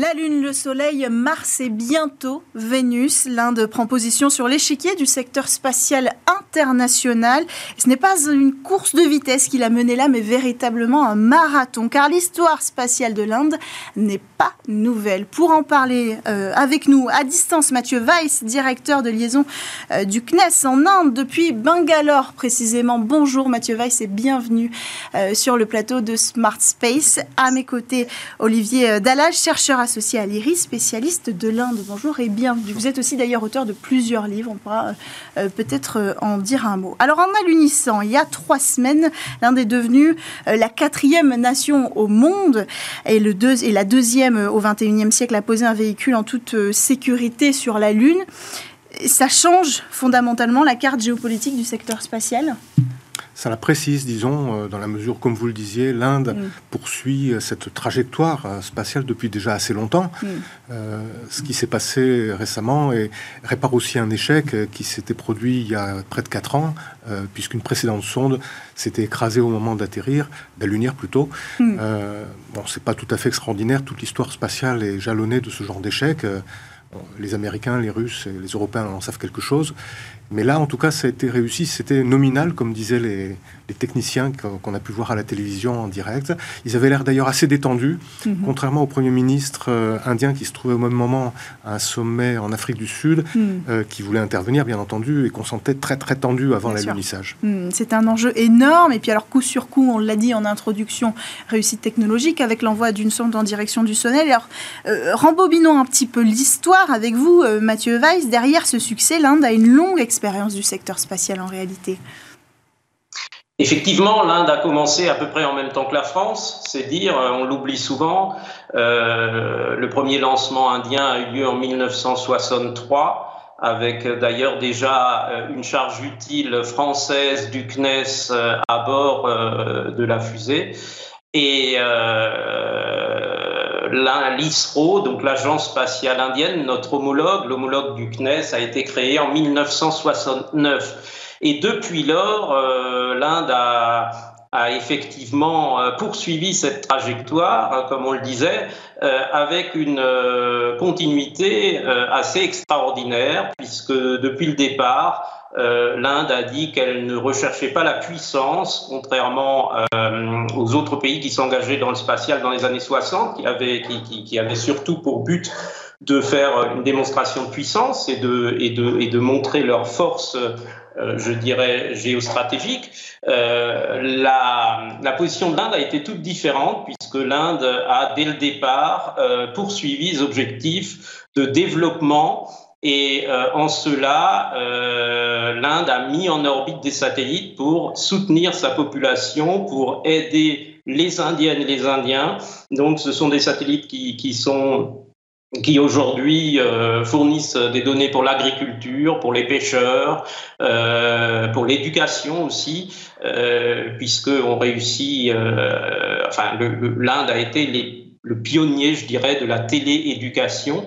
La Lune, le Soleil, Mars et bientôt Vénus. L'Inde prend position sur l'échiquier du secteur spatial international. Ce n'est pas une course de vitesse qui l'a mené là, mais véritablement un marathon, car l'histoire spatiale de l'Inde n'est pas nouvelle. Pour en parler euh, avec nous à distance, Mathieu Weiss, directeur de liaison euh, du CNES en Inde depuis Bangalore précisément. Bonjour Mathieu Weiss et bienvenue euh, sur le plateau de Smart Space. À mes côtés, Olivier Dallage, chercheur associé à l'IRIS, spécialiste de l'Inde. Bonjour et bienvenue. Vous êtes aussi d'ailleurs auteur de plusieurs livres, on pourra euh, peut-être euh, en dire un mot. Alors en alunissant, il y a trois semaines, l'Inde est devenue euh, la quatrième nation au monde et, le deux, et la deuxième au XXIe siècle à poser un véhicule en toute sécurité sur la Lune. Ça change fondamentalement la carte géopolitique du secteur spatial? Ça la précise, disons, euh, dans la mesure, comme vous le disiez, l'Inde mm. poursuit euh, cette trajectoire euh, spatiale depuis déjà assez longtemps. Mm. ce qui s'est passé récemment et répare aussi un échec qui s'était produit il y a près de 4 ans, puisqu'une précédente sonde s'était écrasée au moment d'atterrir, d'allunir plutôt. Mm. bon, c'est pas tout à fait extraordinaire, toute l'histoire spatiale est jalonnée de ce genre d'échec. les Américains, les Russes et les Européens en savent quelque chose. Mais là, en tout cas, ça a été réussi. C'était nominal, comme disaient les, les techniciens qu'on a pu voir à la télévision en direct. Ils avaient l'air d'ailleurs assez détendus, mhm. contrairement au Premier ministre euh, indien qui se trouvait au même moment à un sommet en Afrique du Sud, mhm. euh, qui voulait intervenir, bien entendu, et qu'on sentait très très tendu avant l'alunissage. Mhm. C'est un enjeu énorme, et puis alors coup sur coup, on l'a dit en introduction, réussite technologique avec l'envoi d'une sonde en direction du Soleil. Alors, euh, rembobinons un petit peu l'histoire avec vous, Mathieu Weiss. Derrière ce succès, l'Inde a une longue expérience du secteur spatial en réalité. Effectivement, l'Inde a commencé à peu près en même temps que la France, c'est dire, euh, on l'oublie souvent. Euh, le premier lancement indien a eu lieu en 1963, avec d'ailleurs déjà euh, une charge utile française du CNES à bord de la fusée. Et l'ISRO, donc l'agence spatiale indienne, notre homologue, l'homologue du CNES, a été créé en 1969. Et depuis lors, euh, l'Inde a, effectivement euh, poursuivi cette trajectoire, hein, comme on le disait, euh, avec une continuité assez extraordinaire, puisque depuis le départ, l'Inde a dit qu'elle ne recherchait pas la puissance, contrairement aux autres pays qui s'engageaient dans le spatial dans les années 60, qui avaient, surtout pour but de faire une démonstration de puissance et de, montrer leur force euh, je dirais, géostratégique, euh, la, position de l'Inde a été toute différente puisque l'Inde a, dès le départ, euh, poursuivi les objectifs de développement et en cela, l'Inde a mis en orbite des satellites pour soutenir sa population, pour aider les Indiennes et les Indiens. Donc ce sont des satellites qui, qui sont qui aujourd'hui euh, fournissent des données pour l'agriculture, pour les pêcheurs, euh, pour l'éducation aussi, euh, puisqu'on réussit, euh, enfin l'Inde a été le pionnier, je dirais, de la télééducation.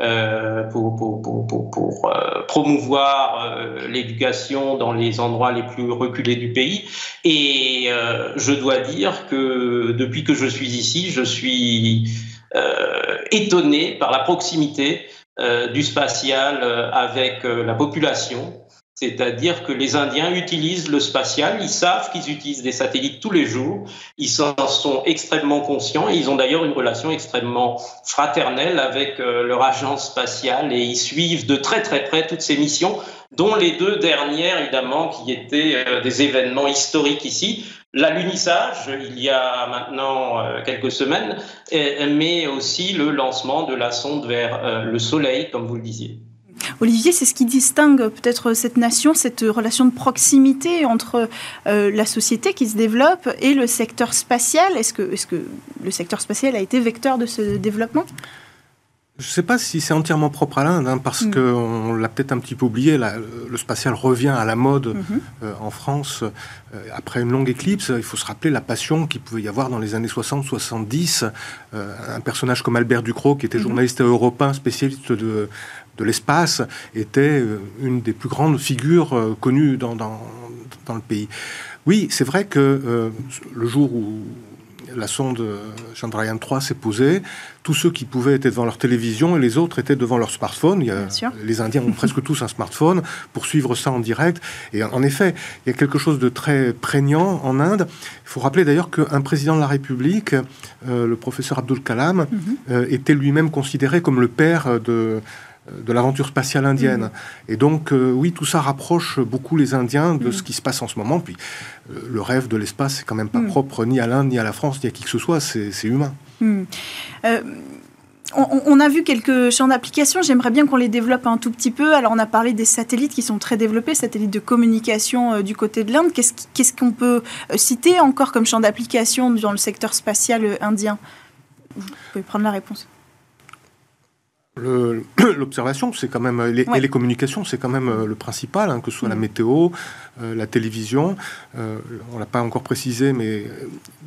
Euh, pour, pour, pour, pour euh, promouvoir l'éducation dans les endroits les plus reculés du pays. Et je dois dire que depuis que je suis ici, je suis euh, étonné par la proximité euh, du spatial euh, avec la population. C'est-à-dire que les Indiens utilisent le spatial, ils savent qu'ils utilisent des satellites tous les jours, ils en sont extrêmement conscients et ils ont d'ailleurs une relation extrêmement fraternelle avec leur agence spatiale et ils suivent de très très près toutes ces missions, dont les deux dernières évidemment qui étaient des événements historiques ici l'alunissage il y a maintenant euh, quelques semaines, mais aussi le lancement de la sonde vers euh, le Soleil, comme vous le disiez. Olivier, c'est ce qui distingue peut-être cette nation, cette relation de proximité entre euh, la société qui se développe et le secteur spatial. Est-ce que, est que le secteur spatial a été vecteur de ce développement? Je ne sais pas si c'est entièrement propre à l'Inde, hein, parce mm. qu'on l'a peut-être un petit peu oublié. le spatial revient à la mode mm-hmm. euh, en France euh, après une longue éclipse. Il faut se rappeler la passion qu'il pouvait y avoir dans les années 60-70. Euh, un personnage comme Albert Ducrot, qui était mm-hmm. journaliste européen, spécialiste de, de l'espace, était une des plus grandes figures connues dans, dans, dans, le pays. Oui, c'est vrai que le jour où la sonde Chandrayaan 3 s'est posée, tous ceux qui pouvaient étaient devant leur télévision et les autres étaient devant leur smartphone. Il les Indiens ont presque tous un smartphone pour suivre ça en direct. Et en effet, il y a quelque chose de très prégnant en Inde. Il faut rappeler d'ailleurs qu'un président de la République, le professeur Abdul Kalam, mhm. était lui-même considéré comme le père de de l'aventure spatiale indienne. Mm. Et donc, euh, oui, tout ça rapproche beaucoup les Indiens de mm. ce qui se passe en ce moment. Puis, euh, le rêve de l'espace, c'est quand même pas mm. propre ni à l'Inde, ni à la France, ni à qui que ce soit, c'est humain. Euh, on, a vu quelques champs d'application, j'aimerais bien qu'on les développe un tout petit peu. Alors, on a parlé des satellites qui sont très développés, satellites de communication du côté de l'Inde. Qu'est-ce qu'on peut citer encore comme champ d'application dans le secteur spatial indien? Vous pouvez prendre la réponse. L'observation, c'est quand même, les, et les communications, c'est quand même euh, le principal, hein, que ce soit la mm. météo, euh, la télévision. Euh, on l'a pas encore précisé, mais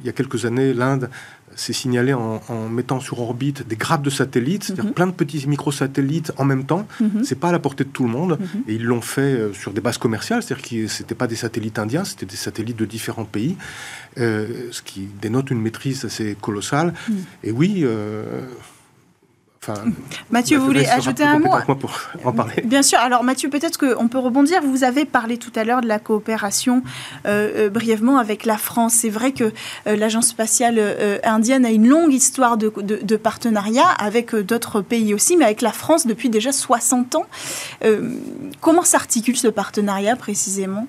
il y a quelques années, l'Inde s'est signalée en, mettant sur orbite des grappes de satellites, c'est-à-dire mm-hmm. plein de petits microsatellites en même temps. Mm-hmm. C'est pas à la portée de tout le monde, mm-hmm. et ils l'ont fait sur des bases commerciales, c'est-à-dire que c'était pas des satellites indiens, c'était des satellites de différents pays, ce qui dénote une maîtrise assez colossale. Mm. Et oui Mathieu, vous voulez ajouter un mot pour en parler. Bien sûr. Alors Mathieu, peut-être qu'on peut rebondir. Vous avez parlé tout à l'heure de la coopération euh, euh, brièvement avec la France. C'est vrai que euh, l'agence spatiale indienne a une longue histoire de, de partenariat avec d'autres pays aussi, mais avec la France depuis déjà 60 ans. comment s'articule ce partenariat précisément?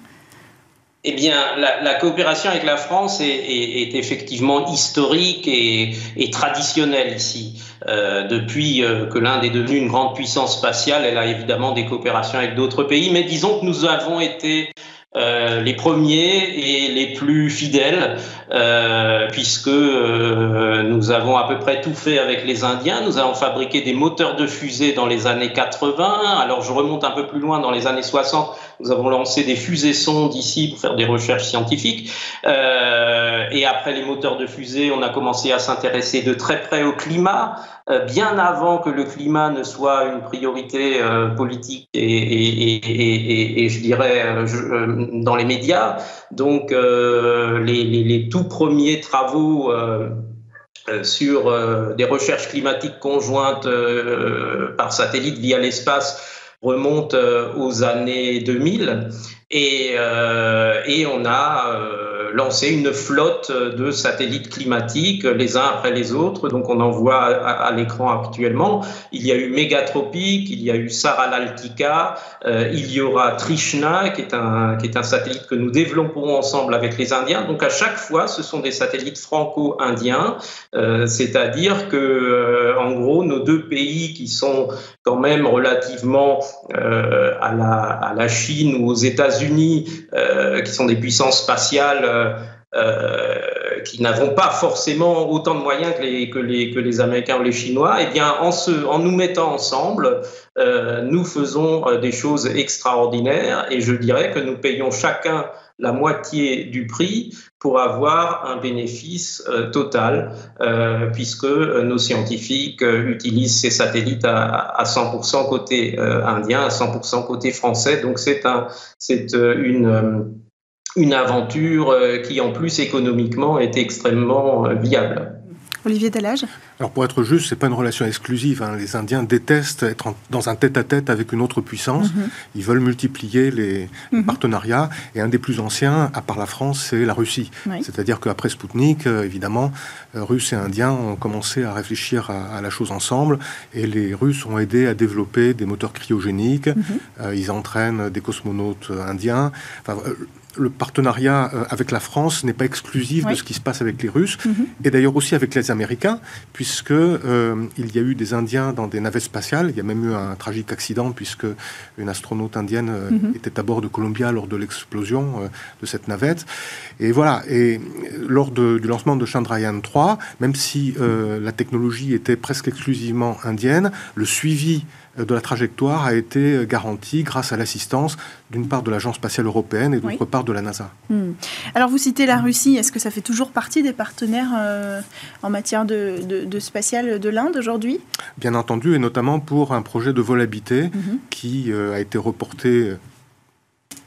Eh bien, la, coopération avec la France est, effectivement historique et, traditionnelle ici. Euh, depuis euh, que l'Inde est devenue une grande puissance spatiale, elle a évidemment des coopérations avec d'autres pays, mais disons que nous avons été euh, les premiers et les plus fidèles, euh, puisque euh, nous avons à peu près tout fait avec les Indiens. Nous avons fabriqué des moteurs de fusée dans les années 80. Alors je remonte un peu plus loin, dans les années 60, nous avons lancé des fusées sondes ici pour faire des recherches scientifiques. et après les moteurs de fusée, on a commencé à s'intéresser de très près au climat. Euh, bien avant que le climat ne soit une priorité euh, politique et, je dirais euh, dans les médias. Donc les, tout premiers travaux sur des recherches climatiques conjointes par satellite via l'espace remontent aux années 2000 et, et on a lancer une flotte de satellites climatiques les uns après les autres. Donc on en voit à, l'écran actuellement. Il y a eu Mégatropique, il y a eu Saralaltika, euh, il y aura Trishna qui est, un, qui est un satellite que nous développerons ensemble avec les Indiens. Donc à chaque fois, ce sont des satellites franco-indiens, euh, c'est-à-dire que euh, en gros nos deux pays qui sont quand même relativement à la, à, la, Chine ou aux États-Unis, qui sont des puissances spatiales euh, euh, qui n'avons pas forcément autant de moyens que les, Américains ou les Chinois, eh bien, en, nous mettant ensemble, euh, nous faisons des choses extraordinaires et je dirais que nous payons chacun la moitié du prix pour avoir un bénéfice total, puisque nos scientifiques utilisent ces satellites à, à 100% côté indien, à 100% côté français. Donc c'est une une aventure euh, qui, en plus, économiquement, est extrêmement euh, viable. Olivier Delage Alors pour être juste, c'est pas une relation exclusive. Hein. Les Indiens détestent être dans un tête-à-tête avec une autre puissance. Mhm. Ils veulent multiplier les mhm. partenariats. Et un des plus anciens, à part la France, c'est la Russie. C'est-à-dire qu'après Spoutnik, euh, évidemment, Russes et Indiens ont commencé à réfléchir à, la chose ensemble. Et les Russes ont aidé à développer des moteurs cryogéniques. Mhm. ils entraînent des cosmonautes indiens. Enfin, le partenariat euh, avec la France n'est pas exclusif de ce qui se passe avec les Russes, et d'ailleurs aussi avec les Américains, puisque euh, il y a eu des Indiens dans des navettes spatiales. Il y a même eu un tragique accident puisque une astronaute indienne euh, mhm. était à bord de Columbia lors de l'explosion de cette navette. Et voilà. Et lors du lancement de Chandrayaan 3, même si la technologie était presque exclusivement indienne, le suivi de la trajectoire a été garantie grâce à l'assistance d'une part de l'Agence spatiale européenne et d'autre part de la NASA. Hmm. Alors vous citez la Russie, est-ce que ça fait toujours partie des partenaires euh, en matière de, de, spatial de l'Inde aujourd'hui? Bien entendu, et notamment pour un projet de vol habité mhm. qui euh, a été reporté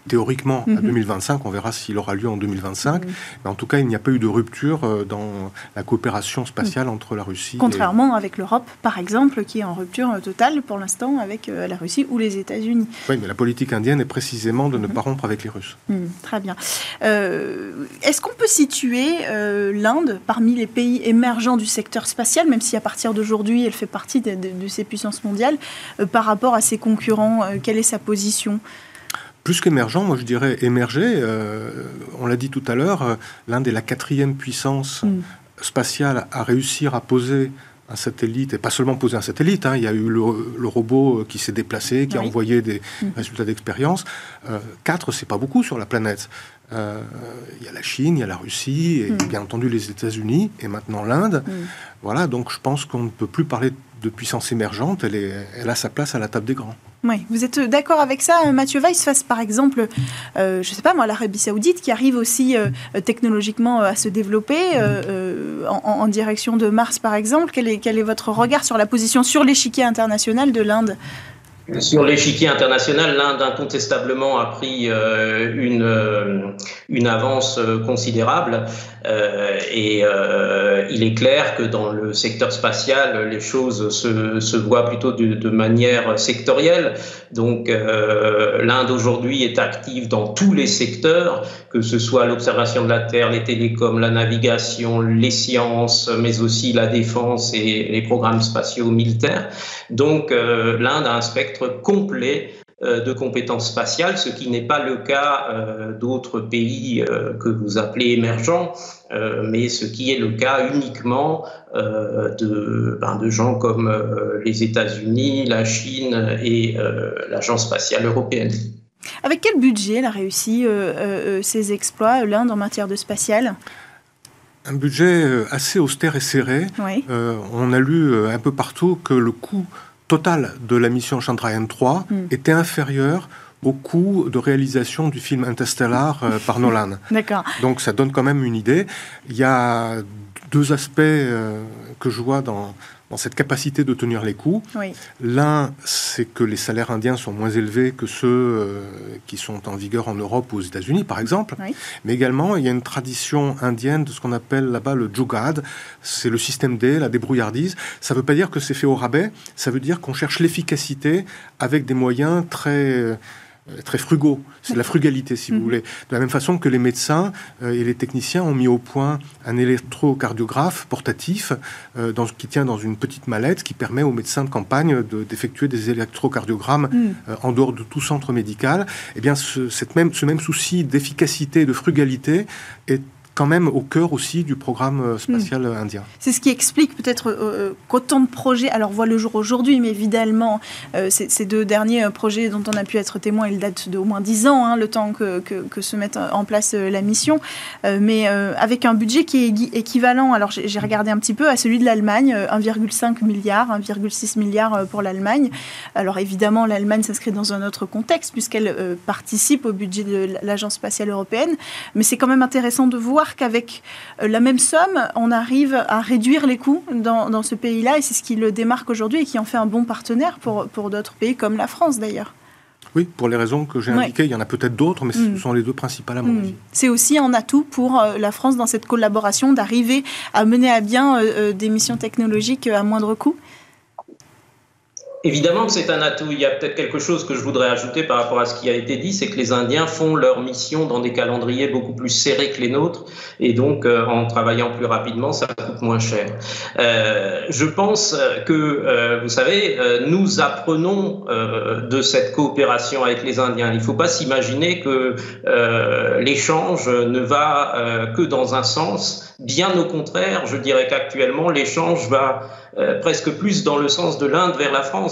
théoriquement à 2025. Mhm. On verra s'il aura lieu en 2025. Mhm. Mais en tout cas, il n'y a pas eu de rupture euh, dans la coopération spatiale mhm. entre la Russie. Contrairement avec l'Europe, par exemple, qui est en rupture totale pour l'instant avec euh, la Russie ou les États-Unis. Oui, mais la politique indienne est précisément de ne pas rompre avec les Russes. très bien. Euh, est-ce qu'on peut situer l'Inde parmi les pays émergents du secteur spatial, même si à partir d'aujourd'hui, elle fait partie de, de ces puissances mondiales, par rapport à ses concurrents Quelle est sa position? Plus qu'émergent, moi je dirais émerger. Euh, on l'a dit tout à l'heure, euh, l'Inde est la quatrième puissance mm. spatiale à réussir à poser un satellite, et pas seulement poser un satellite, hein. il y a eu le, robot qui s'est déplacé, qui a envoyé des mm. résultats d'expérience. Euh, quatre, c'est pas beaucoup sur la planète. Euh, il y a la Chine, il y a la Russie, et mm. bien entendu les États-Unis, et maintenant l'Inde. Voilà, donc je pense qu'on ne peut plus parler de puissance émergente, elle, est, elle a sa place à la table des grands. Oui, vous êtes d'accord avec ça, euh, Mathieu Weiss, face par exemple, euh, je ne sais pas moi, l'Arabie Saoudite qui arrive aussi euh, technologiquement à se développer en, direction de Mars par exemple. Quel est, quel est votre regard sur la position sur l'échiquier international de l'Inde? Sur l'échiquier international, l'Inde incontestablement a pris euh, une, euh, une avance euh, considérable et il est clair que dans le secteur spatial, les choses se, se voient plutôt de, de manière sectorielle. Donc l'Inde aujourd'hui est active dans tous les secteurs, que ce soit l'observation de la Terre, les télécoms, la navigation, les sciences, mais aussi la défense et les programmes spatiaux militaires. Donc l'Inde a un spectre complet euh, de compétences spatiales, ce qui n'est pas le cas euh, d'autres pays euh, que vous appelez émergents, mais ce qui est le cas uniquement de, ben, de gens comme les États-Unis, la Chine et l'Agence spatiale européenne. Avec quel budget elle a réussi ces exploits, l'Inde, en matière de spatial un budget assez austère et serré. on a lu un peu partout que le coût total de la mission Chandrayaan 3 hmm. était inférieur au coût de réalisation du film Interstellar euh, par Nolan. D'accord. Donc ça donne quand même une idée. Il y a deux aspects euh, que je vois dans, dans cette capacité de tenir les coûts. L'un, c'est que les salaires indiens sont moins élevés que ceux euh, qui sont en vigueur en Europe ou aux États-Unis, par exemple. Mais également, il y a une tradition indienne de ce qu'on appelle là-bas le jugad. C'est le système D, la débrouillardise. Ça ne veut pas dire que c'est fait au rabais. Ça veut dire qu'on cherche l'efficacité avec des moyens très euh, très frugaux. C'est de la frugalité, si vous mhm. voulez. De la même façon que les médecins euh, et les techniciens ont mis au point un électrocardiographe portatif euh, dans, qui tient dans une petite mallette qui permet aux médecins de campagne d'effectuer des électrocardiogrammes mhm. en dehors de tout centre médical. Eh bien, ce, cette même, ce même souci d'efficacité, de frugalité est quand même au cœur aussi du programme euh, spatial hmm. indien. C'est ce qui explique peut-être euh, euh, qu'autant de projets, alors voient le jour aujourd'hui, mais évidemment, ces, deux derniers projets dont on a pu être témoin, ils datent d'au moins 10 ans, hein, le temps que, que, se mette en place la mission, mais avec un budget qui est équivalent, alors j'ai regardé un petit peu, à celui de l'Allemagne, 1,5 milliard, 1,6 milliard pour l'Allemagne. Alors évidemment, l'Allemagne s'inscrit dans un autre contexte, puisqu'elle participe au budget de l'Agence spatiale européenne, mais c'est quand même intéressant de voir qu'avec euh, la même somme, on arrive à réduire les coûts dans, ce pays-là, et c'est ce qui le démarque aujourd'hui et qui en fait un bon partenaire pour, pour d'autres pays comme la France d'ailleurs. Oui, pour les raisons que j'ai indiquées, il y en a peut-être d'autres, mais ce mm. sont les deux principales à mon mm. avis. C'est aussi un atout pour euh, la France dans cette collaboration d'arriver à mener à bien euh, des missions technologiques à moindre coût Évidemment que c'est un atout. Il y a peut-être quelque chose que je voudrais ajouter par rapport à ce qui a été dit, c'est que les Indiens font leur mission dans des calendriers beaucoup plus serrés que les nôtres, et donc euh, en travaillant plus rapidement, ça coûte moins cher. Euh, je pense que, euh, vous savez, nous apprenons de cette coopération avec les Indiens. Il ne faut pas s'imaginer que l'échange ne va que dans un sens. Bien au contraire, je dirais qu'actuellement, l'échange va presque plus dans le sens de l'Inde vers la France.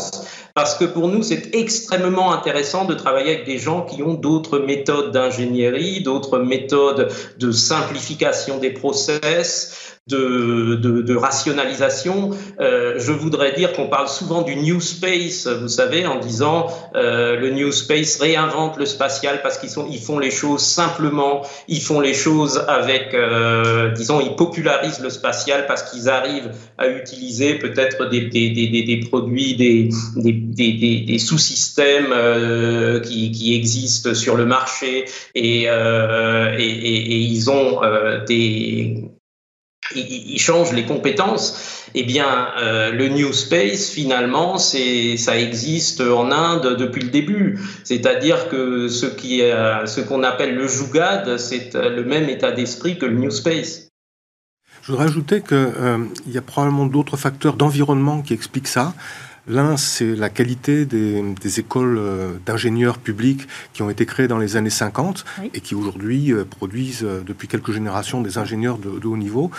Parce que pour nous, c'est extrêmement intéressant de travailler avec des gens qui ont d'autres méthodes d'ingénierie, d'autres méthodes de simplification des process, de, rationalisation, euh, je voudrais dire qu'on parle souvent du New Space, vous savez, en disant euh, le New Space réinvente le spatial parce qu'ils font les choses simplement, ils font les choses avec, euh, disons, ils popularisent le spatial parce qu'ils arrivent à utiliser peut-être des, des, des, des, produits, des, des, sous-systèmes qui, existent sur le marché et, ils ont euh, des ils changent les compétences, eh bien, euh, le New Space, finalement, ça existe en Inde depuis le début. C'est-à-dire que ce, ce qu'on appelle le Jugad, c'est le même état d'esprit que le New Space. Je voudrais ajouter qu'il euh, y a probablement d'autres facteurs d'environnement qui expliquent ça. L'un, c'est la qualité des, écoles euh, d'ingénieurs publics qui ont été créées dans les années 50 et qui aujourd'hui euh, produisent depuis quelques générations des ingénieurs de, de haut niveau.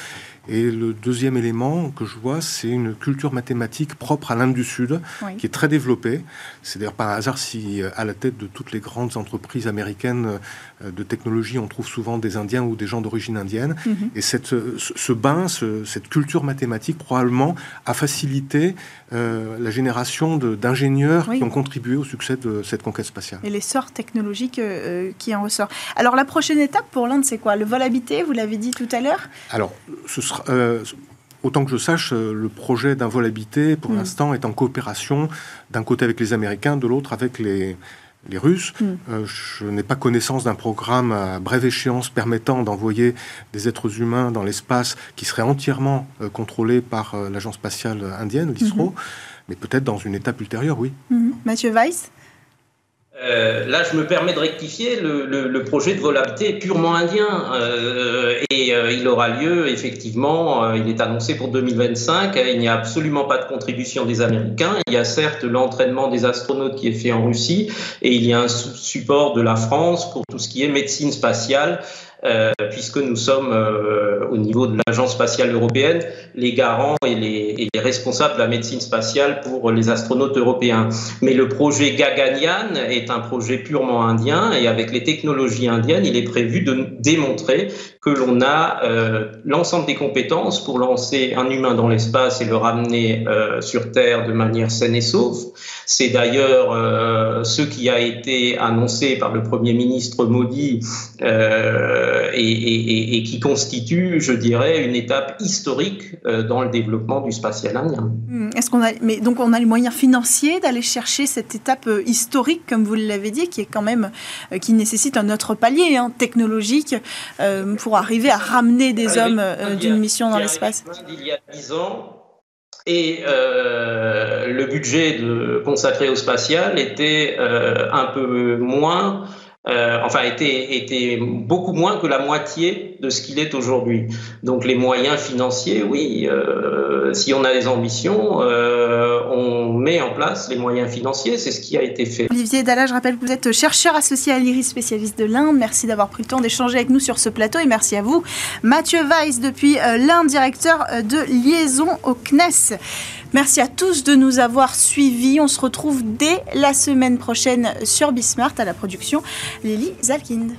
Et le deuxième élément que je vois, c'est une culture mathématique propre à l'Inde du Sud, qui est très développée. C'est d'ailleurs pas un hasard si, euh, à la tête de toutes les grandes entreprises américaines euh, de technologie, on trouve souvent des Indiens ou des gens d'origine indienne. Mhm. Et cette, ce bain, cette culture mathématique, probablement, a facilité euh, la génération d'ingénieurs qui ont contribué au succès de cette conquête spatiale. Et l'essor technologique qui en ressort. Alors, la prochaine étape pour l'Inde, c'est quoi? Le vol habité, vous l'avez dit tout à l'heure? Alors, ce euh, autant que je sache, euh, le projet d'un vol habité, pour mm. l'instant, est en coopération d'un côté avec les Américains, de l'autre avec les, les Russes. Mm. Euh, je n'ai pas connaissance d'un programme à brève échéance permettant d'envoyer des êtres humains dans l'espace qui serait entièrement contrôlé par l'agence spatiale indienne, l'ISRO, mm-hmm. mais peut-être dans une étape ultérieure, oui. Mm-hmm. Mathieu Weiss? Euh, là, je me permets de rectifier, le, le, le projet de volabilité est purement indien euh, et euh, il aura lieu effectivement, euh, il est annoncé pour 2025, il n'y a absolument pas de contribution des Américains, il y a certes l'entraînement des astronautes qui est fait en Russie et il y a un support de la France pour tout ce qui est médecine spatiale. Euh, puisque nous sommes euh, au niveau de l'Agence spatiale européenne les garants et les, responsables de la médecine spatiale pour les astronautes européens. Mais le projet Gaganyaan est un projet purement indien et avec les technologies indiennes, il est prévu de démontrer que l'on a euh, l'ensemble des compétences pour lancer un humain dans l'espace et le ramener sur Terre de manière saine et sauve. C'est d'ailleurs ce qui a été annoncé par le Premier ministre Modi euh, et, et, et, qui constitue, je dirais, une étape historique euh, dans le développement du spatial indien. Hmm. Est-ce qu'on a, mais donc on a les moyens financiers d'aller chercher cette étape euh, historique, comme vous l'avez dit, qui est quand même, qui nécessite un autre palier hein, technologique pour arriver à ramener des hommes d'une mission dans l'espace? Il y a dix ans, et euh, le budget de, consacré au spatial était euh, un peu moins euh, enfin était, beaucoup moins que la moitié de ce qu'il est aujourd'hui. Donc les moyens financiers, oui, euh, si on a des ambitions, euh, on met en place les moyens financiers, c'est ce qui a été fait. Olivier Dalla, je rappelle que vous êtes chercheur associé à l'IRIS spécialiste de l'Inde. Merci d'avoir pris le temps d'échanger avec nous sur ce plateau et merci à vous. Mathieu Weiss depuis l'Inde, directeur de liaison au CNES. Merci à tous de nous avoir suivis. On se retrouve dès la semaine prochaine sur Bismart à la production Lily Zalkind.